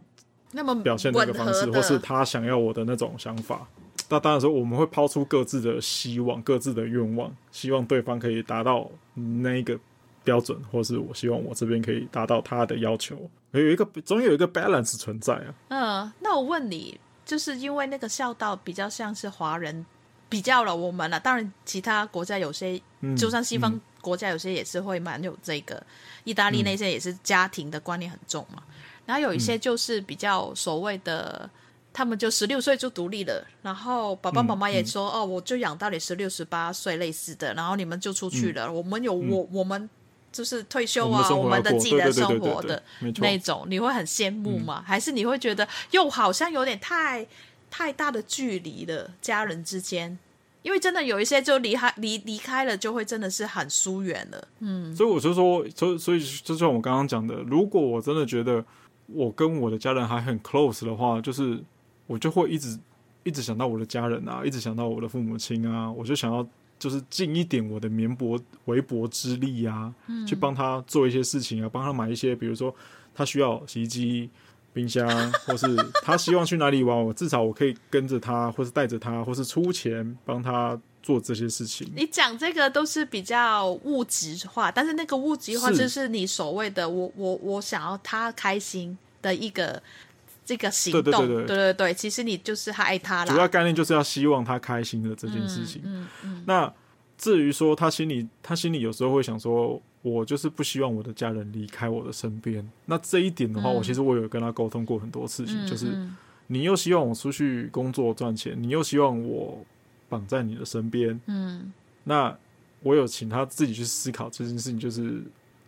那么表现的那个方式，或是他想要我的那种想法。那当然说，我们会抛出各自的希望、各自的愿望，希望对方可以达到那个。标准，或是我希望我这边可以达到他的要求，有一个总有一个 balance 存在啊。嗯，那我问你，就是因为那个孝道比较像是华人比较了我们了，当然其他国家有些，嗯、就算西方国家有些也是会蛮有这个，嗯、意大利那些也是家庭的观念很重嘛。嗯、然后有一些就是比较所谓的，他们就十六岁就独立了，然后爸爸妈妈也说、嗯嗯、哦，我就养到你十六十八岁类似的，然后你们就出去了，嗯、我们有我、嗯、我们。就是退休啊，我们，的自己的生活的那种，你会很羡慕吗？嗯、还是你会觉得又好像有点太太大的距离了，家人之间？因为真的有一些就离开离离开了，就会真的是很疏远了。嗯，所以我就说，所以所以就像我刚刚讲的，如果我真的觉得我跟我的家人还很 close 的话，就是我就会一直一直想到我的家人啊，一直想到我的父母亲啊，我就想要。就是尽一点我的绵薄微薄之力啊，嗯、去帮他做一些事情啊，帮他买一些，比如说他需要洗衣机、冰箱，<laughs> 或是他希望去哪里玩，我至少我可以跟着他，或是带着他，或是出钱帮他做这些事情。你讲这个都是比较物质化，但是那个物质化就是你所谓的我我我想要他开心的一个。这个行动，对对对对，对对对，其实你就是爱他啦。主要概念就是要希望他开心的这件事情。嗯嗯。嗯嗯，那至于说他心里，他心里有时候会想说，我就是不希望我的家人离开我的身边。那这一点的话，嗯、我其实我有跟他沟通过很多事情，嗯、就是你又希望我出去工作赚钱，你又希望我绑在你的身边。嗯。那我有请他自己去思考这件事情，就是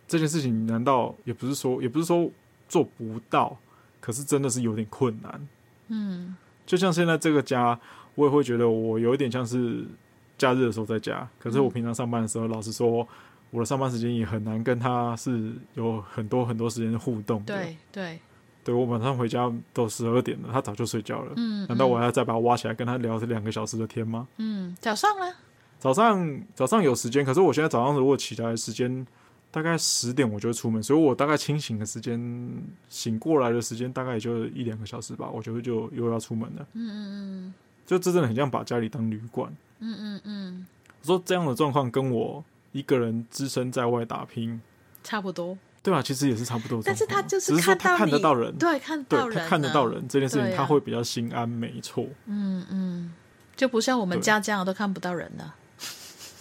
这件事情难道也不是说，也不是说做不到？可是真的是有点困难，嗯，就像现在这个家，我也会觉得我有一点像是假日的时候在家，可是我平常上班的时候，老实说，我的上班时间也很难跟他是有很多很多时间互动的。对对，对我晚上回家都十二点了，他早就睡觉了，嗯，难道我还要再把他挖起来跟他聊这两个小时的天吗？嗯，早上呢？早上早上有时间，可是我现在早上如果起来的时间。大概十点我就会出门，所以我大概清醒的时间、醒过来的时间大概也就一两个小时吧，我觉得就又要出门了。嗯嗯嗯，就这真的很像把家里当旅馆。嗯嗯嗯，我说这样的状况跟我一个人只身在外打拼，差不多。对啊，其实也是差不多。但是他就是只是看得到人，对，看到人，他看得到人这件事情，他会比较心安，没错。嗯嗯，就不像我们家这样都看不到人的。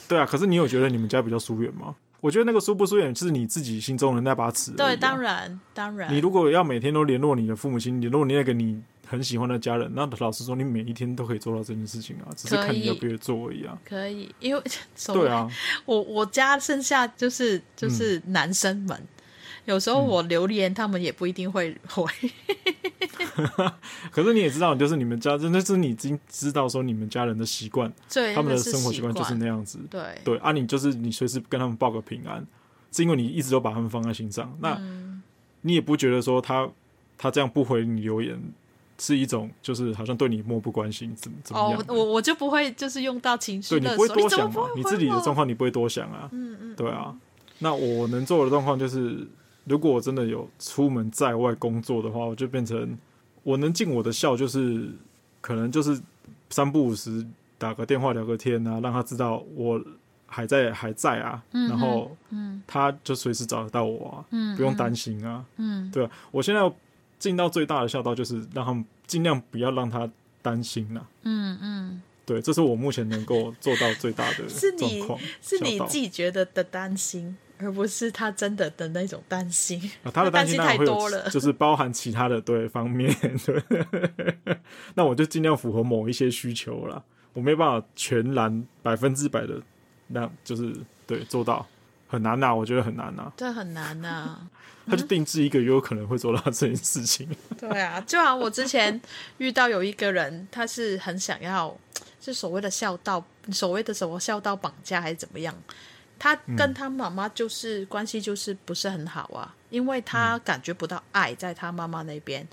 对啊，可是你有觉得你们家比较疏远吗？我觉得那个疏不疏远是你自己心中的那把尺。对，当然当然。你如果要每天都联络你的父母亲，联络你那个你很喜欢的家人，那老实说，你每一天都可以做到这件事情啊，只是看你要不要做而已啊。可以，因为 <laughs> 对啊，我我家剩下就是就是男生们。嗯有时候我留言，他们也不一定会回。<laughs> 可是你也知道，就是你们家真的是你已经知道说你们家人的习惯，他们的生活习惯就是那样子。对对啊，你就是你随时跟他们报个平安，是因为你一直都把他们放在心上。那你也不觉得说他他这样不回你留言是一种就是好像对你漠不关心，怎么怎么样？哦，我我就不会就是用到情绪，对你不会多想嘛？你自己的状况你不会多想啊。嗯嗯，对啊。那我能做的状况就是。如果我真的有出门在外工作的话，我就变成我能尽我的孝，就是可能就是三不五时打个电话聊个天啊，让他知道我还在还在啊，嗯、然后他就随时找得到我啊，嗯、不用担心啊，嗯、对吧？我现在要尽到最大的孝道，就是让他们尽量不要让他担心了，嗯嗯，对，这是我目前能够做到最大的状况，是你自己觉得的担心。而不是他真的的那种担心，啊、他的 <laughs> 担心太多了，就是包含其他的对方面。<laughs> 对，那我就尽量符合某一些需求啦，我没办法全然百分之百的，那就是对做到很难呐、啊，我觉得很难呐、啊，对，很难呐、啊。他就定制一个也，有可能会做到这件事情。<laughs> 对啊，就好像我之前遇到有一个人，他是很想要，是所谓的孝道，所谓的什么孝道绑架还是怎么样？他跟他妈妈就是、嗯、关系就是不是很好啊，因为他感觉不到爱在他妈妈那边，嗯、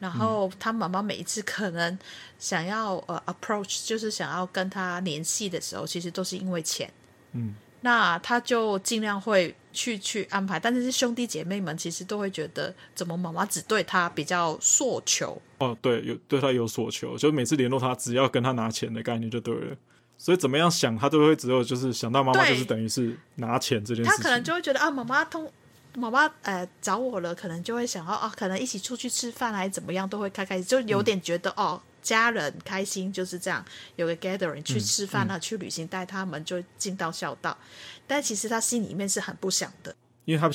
然后他妈妈每一次可能想要呃 approach，就是想要跟他联系的时候，其实都是因为钱，嗯，那他就尽量会去去安排，但是兄弟姐妹们其实都会觉得，怎么妈妈只对他比较索求？哦，对，有对他有索求，就每次联络他，只要跟他拿钱的概念就对了。所以怎么样想，他都会只有就是想到妈妈，就是等于是拿钱这件事情。他可能就会觉得啊，妈妈通妈妈呃找我了，可能就会想到啊，可能一起出去吃饭还是怎么样，都会开开心，就有点觉得、嗯、哦，家人开心就是这样，有个 gathering 去吃饭啊，嗯嗯、去旅行，带他们就尽到孝道。但其实他心里面是很不想的，因为他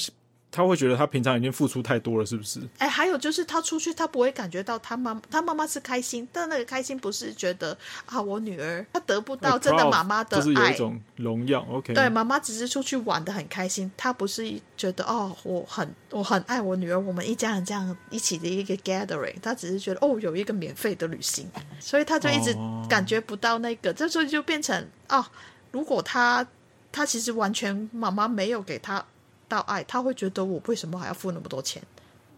他会觉得他平常已经付出太多了，是不是？哎、欸，还有就是他出去，他不会感觉到他妈他妈妈是开心，但那个开心不是觉得啊，我女儿她得不到真的妈妈的爱，就是有一种荣耀。OK，对，妈妈只是出去玩的很开心，她不是觉得哦，我很我很爱我女儿，我们一家人这样一起的一个 gathering，她只是觉得哦，有一个免费的旅行，所以她就一直感觉不到那个，oh. 这时候就变成哦，如果她她其实完全妈妈没有给她。到爱，他会觉得我为什么还要付那么多钱？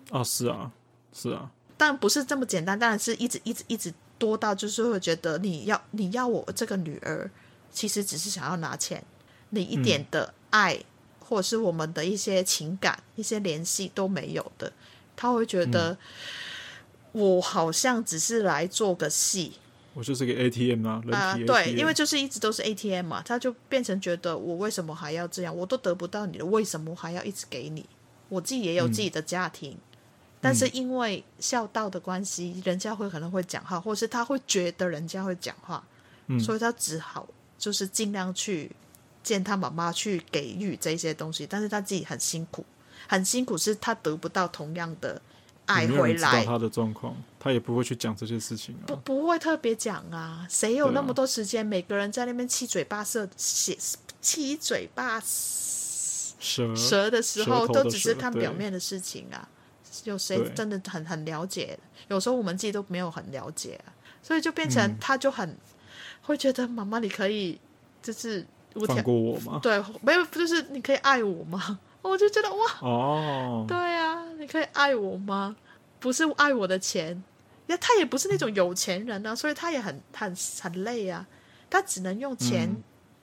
啊，是啊，是啊，但不是这么简单，当然是一直一直一直多到，就是会觉得你要你要我这个女儿，其实只是想要拿钱，你一点的爱、嗯、或者是我们的一些情感、一些联系都没有的，他会觉得我好像只是来做个戏。我就是个 ATM 啊，啊，对，因为就是一直都是 ATM 嘛，他就变成觉得我为什么还要这样？我都得不到你的，为什么还要一直给你？我自己也有自己的家庭，嗯、但是因为孝道的关系，嗯、人家会可能会讲话，或是他会觉得人家会讲话，嗯、所以他只好就是尽量去见他妈妈，去给予这些东西，但是他自己很辛苦，很辛苦，是他得不到同样的。爱回来，他的状况，他也不会去讲这些事情啊，不不会特别讲啊，谁有那么多时间？每个人在那边七嘴八舌，写七嘴八舌舌的时候，都只是看表面的事情啊。有谁真的很很了解？有时候我们自己都没有很了解啊，所以就变成他就很会觉得妈妈，你可以就是放过我吗？对，没有，就是你可以爱我吗？<laughs> 我就觉得哇，哦，对啊，你可以爱我吗？不是爱我的钱，那他也不是那种有钱人啊，所以他也很很很累啊。他只能用钱。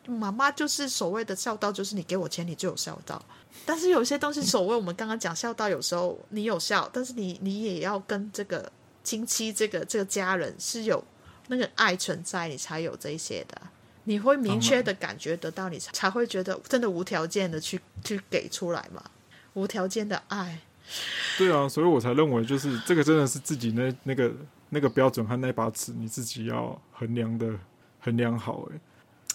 嗯、妈妈就是所谓的孝道，就是你给我钱，你就有孝道。但是有些东西，所谓我们刚刚讲孝道，有时候你有孝，但是你你也要跟这个亲戚、这个这个家人是有那个爱存在，你才有这些的。你会明确的感觉得到，你才才会觉得真的无条件的去去给出来嘛，无条件的爱。对啊，所以我才认为，就是这个真的是自己那那个那个标准和那把尺，你自己要衡量的衡量好。哎，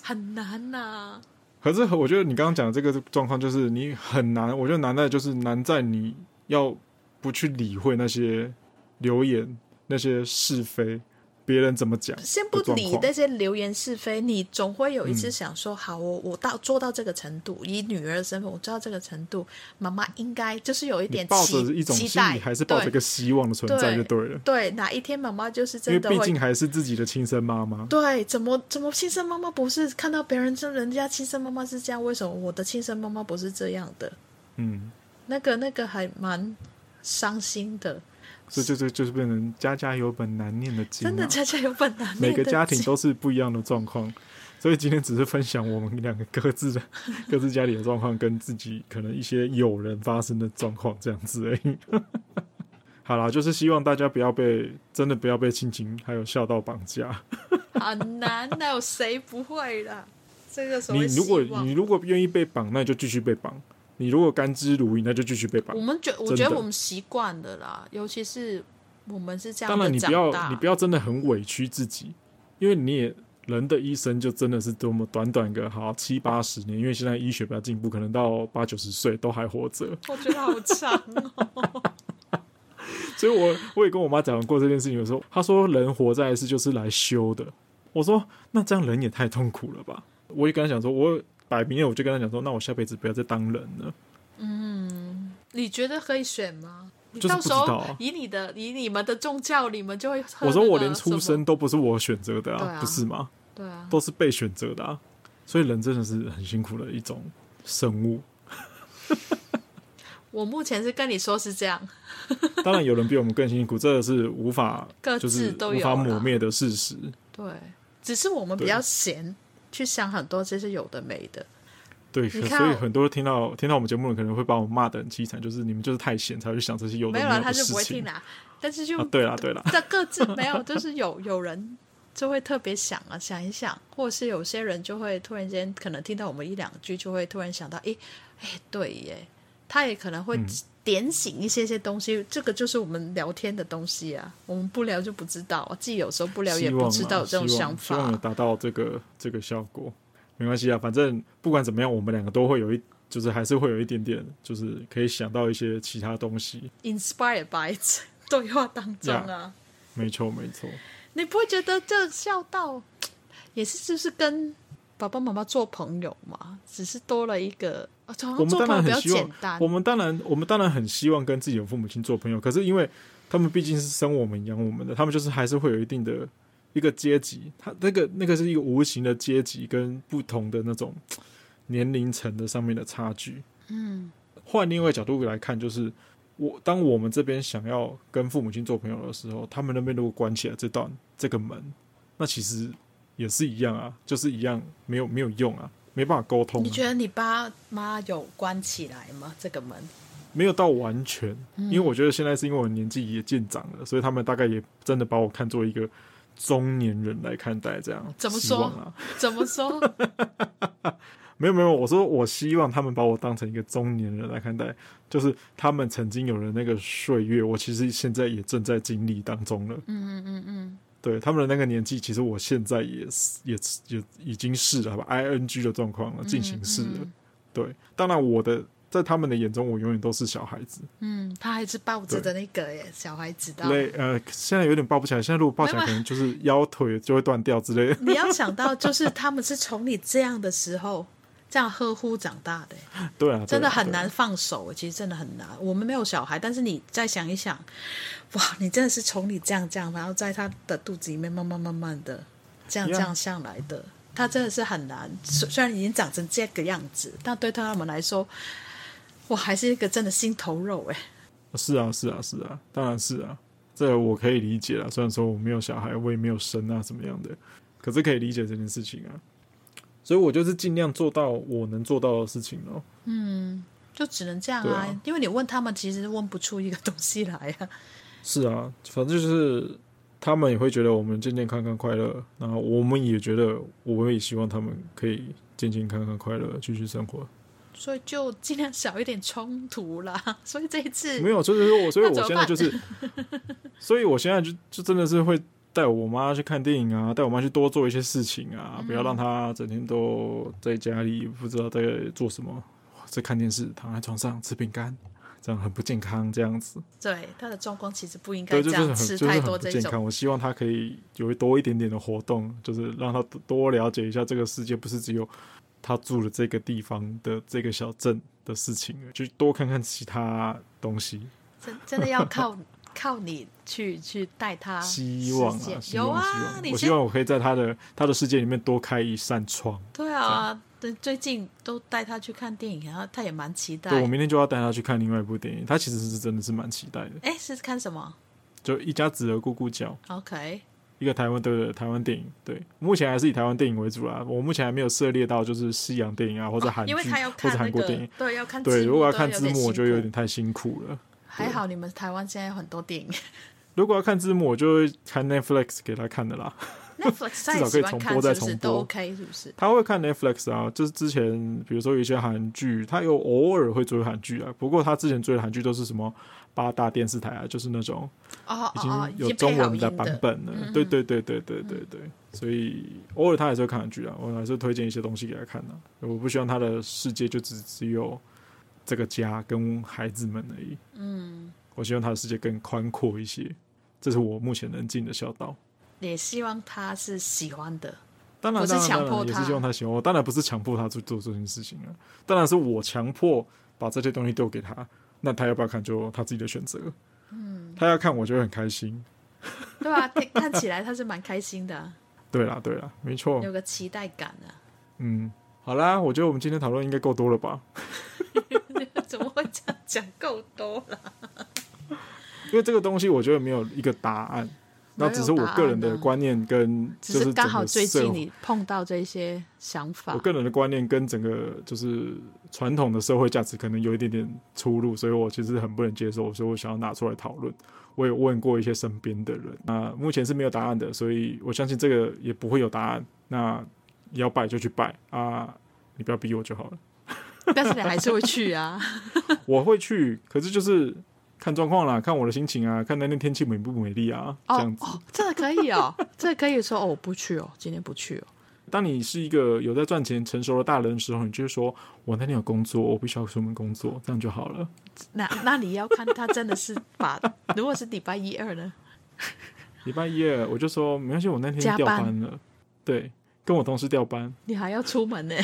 很难呐、啊。可是我觉得你刚刚讲的这个状况，就是你很难。我觉得难在就是难在你要不去理会那些留言、那些是非。别人怎么讲？先不理那些流言是非，你总会有一次想说：嗯、好，我我到做到这个程度，以女儿的身份，我做到这个程度，妈妈应该就是有一点期抱着一种期待，还是抱着一个希望的存在就对了。对，对哪一天妈妈就是真的，因为毕竟还是自己的亲生妈妈。对，怎么怎么亲生妈妈不是看到别人说人家亲生妈妈是这样，为什么我的亲生妈妈不是这样的？嗯，那个那个还蛮伤心的。所以就就就是变成家家有本难念的经，真的家家有本难念的经。每个家庭都是不一样的状况，所以今天只是分享我们两个各自的 <laughs> 各自家里的状况，跟自己可能一些友人发生的状况这样子而已。好啦，就是希望大家不要被真的不要被亲情还有孝道绑架。<laughs> 好难的，有谁不会的？这个时候你如果你如果愿意被绑，那就继续被绑。你如果甘之如饴，那就继续被绑。我们觉，我觉得我们习惯了啦，尤其是我们是这样。当然，你不要，你不要真的很委屈自己，因为你也人的一生就真的是多么短短个好七八十年，因为现在医学比较进步，可能到八九十岁都还活着。我觉得好长哦。<laughs> 所以我我也跟我妈讲过这件事情，有时候她说人活在世就是来修的。我说那这样人也太痛苦了吧？我也跟她讲说，我。摆明天，我就跟他讲说，那我下辈子不要再当人了。嗯，你觉得可以选吗？就是不知道啊。以你的以你们的宗教，你们就会。我说我连出生都不是我选择的啊，啊，不是吗？对啊，都是被选择的啊。所以人真的是很辛苦的一种生物。<laughs> 我目前是跟你说是这样。<laughs> 当然有人比我们更辛苦，这个是无法就是无法抹灭的事实。对，只是我们比较闲。去想很多这些有的没的，对，所以很多听到听到我们节目的人可能会把我们骂的很凄惨，就是你们就是太闲才会去想这些有的没有的事情。没有了，他就不会听啦。但是就、啊、对啦对啦，这各自没有，就是有有人就会特别想啊，想一想，或者是有些人就会突然间可能听到我们一两句，就会突然想到，哎哎，对耶，他也可能会。嗯点醒一些些东西，这个就是我们聊天的东西啊。我们不聊就不知道，自己有时候不聊也不知道有这种想法。希望有达到这个这个效果，没关系啊。反正不管怎么样，我们两个都会有一，就是还是会有一点点，就是可以想到一些其他东西。Inspired by <laughs> 对话当中啊，没错没错。你不会觉得这孝道 <tsk> 也是就是跟爸爸妈妈做朋友嘛？只是多了一个。我们当然很希望，我们当然，我们当然很希望跟自己的父母亲做朋友。可是，因为他们毕竟是生我们、养我们的，他们就是还是会有一定的一个阶级。他那个那个是一个无形的阶级，跟不同的那种年龄层的上面的差距。嗯，换另外一个角度来看，就是我当我们这边想要跟父母亲做朋友的时候，他们那边如果关起来这段这个门，那其实也是一样啊，就是一样没有没有用啊。没办法沟通啊。你觉得你爸妈有关起来吗？这个门没有到完全，嗯，因为我觉得现在是因为我年纪也渐长了，所以他们大概也真的把我看作一个中年人来看待。这样怎么说啊？怎么说？<laughs> 没有没有，我说我希望他们把我当成一个中年人来看待，就是他们曾经有的那个岁月，我其实现在也正在经历当中了。嗯嗯嗯嗯。对他们的那个年纪，其实我现在也是，也也已经是了，好吧？I N G 的状况了，进行式了。嗯嗯。对，当然我的在他们的眼中，我永远都是小孩子。嗯，他还是抱着的那个耶，小孩子的。对，呃，现在有点抱不起来。现在如果抱起来，可能就是腰腿就会断掉之类的。你要想到，就是他们是从你这样的时候。这样呵护长大的，对啊，真的很难放手。其实真的很难。我们没有小孩，但是你再想一想，哇，你真的是从你这样这样，然后在他的肚子里面慢慢慢慢的这样这样上来的，他真的是很难。虽然已经长成这个样子，但对他们来说，我还是一个真的心头肉哎。是啊，是啊，是啊，当然是啊，这我可以理解啊。虽然说我没有小孩，我也没有生啊，怎么样的，可是可以理解这件事情啊。所以我就是尽量做到我能做到的事情咯。嗯，就只能这样啊，啊，因为你问他们，其实问不出一个东西来啊。是啊，反正就是他们也会觉得我们健健康康快乐，然后我们也觉得，我们也希望他们可以健健康康快乐继续生活。所以就尽量少一点冲突啦。<laughs> 所以这一次没有，就是说我，<laughs> 所以我现在就是，所以我现在就就真的是会带我妈去看电影啊，带我妈去多做一些事情啊，嗯、不要让她整天都在家里不知道在做什么，在看电视，躺在床上吃饼干，这样很不健康。这样子，对她的状况其实不应该这样吃太多这种。就是、健康，我希望她可以有多一点点的活动，就是让她多了解一下这个世界，不是只有。她住的这个地方的这个小镇的事情，就多看看其他东西。真真的要靠靠你去去带他。希望啊，希望有啊，希望我希望我可以在他的他的世界里面多开一扇窗。对啊，对，最近都带他去看电影，然后他也蛮期待。对，我明天就要带他去看另外一部电影，他其实是真的是蛮期待的。哎，是看什么？就一家子的咕咕叫。OK。一个台湾对的台湾电影，对，目前还是以台湾电影为主啦。我目前还没有涉猎到就是西洋电影啊，或者韩剧、那个、或者韩国电影。对，要看对，如果要看字幕，我觉得有点太辛苦了。还好你们台湾现在有很多电影。如果要看字幕，我就会看 Netflix 给他看的啦。Netflix <laughs> 至少可以重播再重播，是是都 OK 是不是？他会看 Netflix 啊，就是之前比如说有一些韩剧，他有偶尔会追韩剧啊。不过他之前追的韩剧都是什么？八大电视台啊，就是那种已经有中文的版本了。对对对对对对对，所以偶尔他还是会看韩剧啊，我还是推荐一些东西给他看的。我不希望他的世界就只只有这个家跟孩子们而已。嗯，我希望他的世界更宽阔一些，这是我目前能尽的孝道。也希望他是喜欢的，当然，当然，当然也是希望他喜欢。我当然不是强迫他去做这件事情啊，当然是我强迫把这些东西丢给他。那他要不要看，就他自己的选择。嗯，他要看，我就会很开心。对啊，<laughs> 看起来他是蛮开心的啊。对啦，对啦，没错，有个期待感啊。嗯，好啦，我觉得我们今天讨论应该够多了吧？<laughs> 怎么会这样讲够多了？因为这个东西，我觉得没有一个答案。那只是我个人的观念，跟就是刚好最近你碰到这些想法。我个人的观念跟整个就是传统的社会价值可能有一点点出入，所以我其实很不能接受，所以我想要拿出来讨论。我有问过一些身边的人，那目前是没有答案的，所以我相信这个也不会有答案。那要拜就去拜啊，你不要逼我就好了。<laughs> 但是你还是会去啊？<laughs> 我会去，可是就是。看状况啦，看我的心情啊，看那天天气美不美丽啊，这样子。哦，这个可以哦，<laughs> 这个可以说哦，我不去哦，今天不去哦。当你是一个有在赚钱、成熟的大人的时候，你就说，我那天有工作，我必须要出门工作，这样就好了。那那你要看他真的是把，如果是礼拜一二呢？礼拜一二我就说没关系，我那天调班了，对，跟我同事调班，你还要出门呢。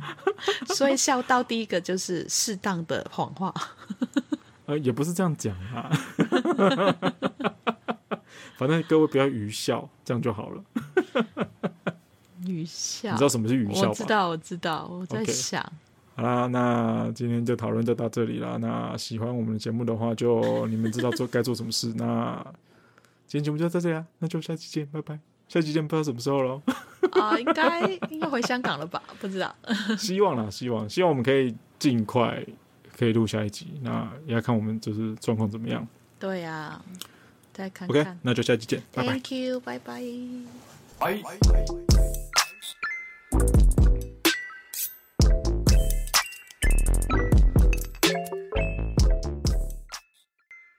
<laughs> 所以孝道第一个就是适当的谎话。<laughs> 呃，也不是这样讲啊，<laughs> 反正各位不要愚孝，这样就好了。愚孝，你知道什么是愚孝吗？我知道，我知道，我在想。Okay. 好啦，那今天就讨论就到这里了。那喜欢我们的节目的话，就你们知道做该做什么事。那今天节目就到这里啊，那就下期见，拜拜。下期见，不知道什么时候了。啊、呃，应该应该回香港了吧？<laughs> 不知道。<laughs> 希望啦，希望，希望我们可以尽快。可以录下一集，那也要看我们就是状况怎么样。对呀、啊，再看看。OK，那就下期见，拜拜。Thank you，拜拜。拜。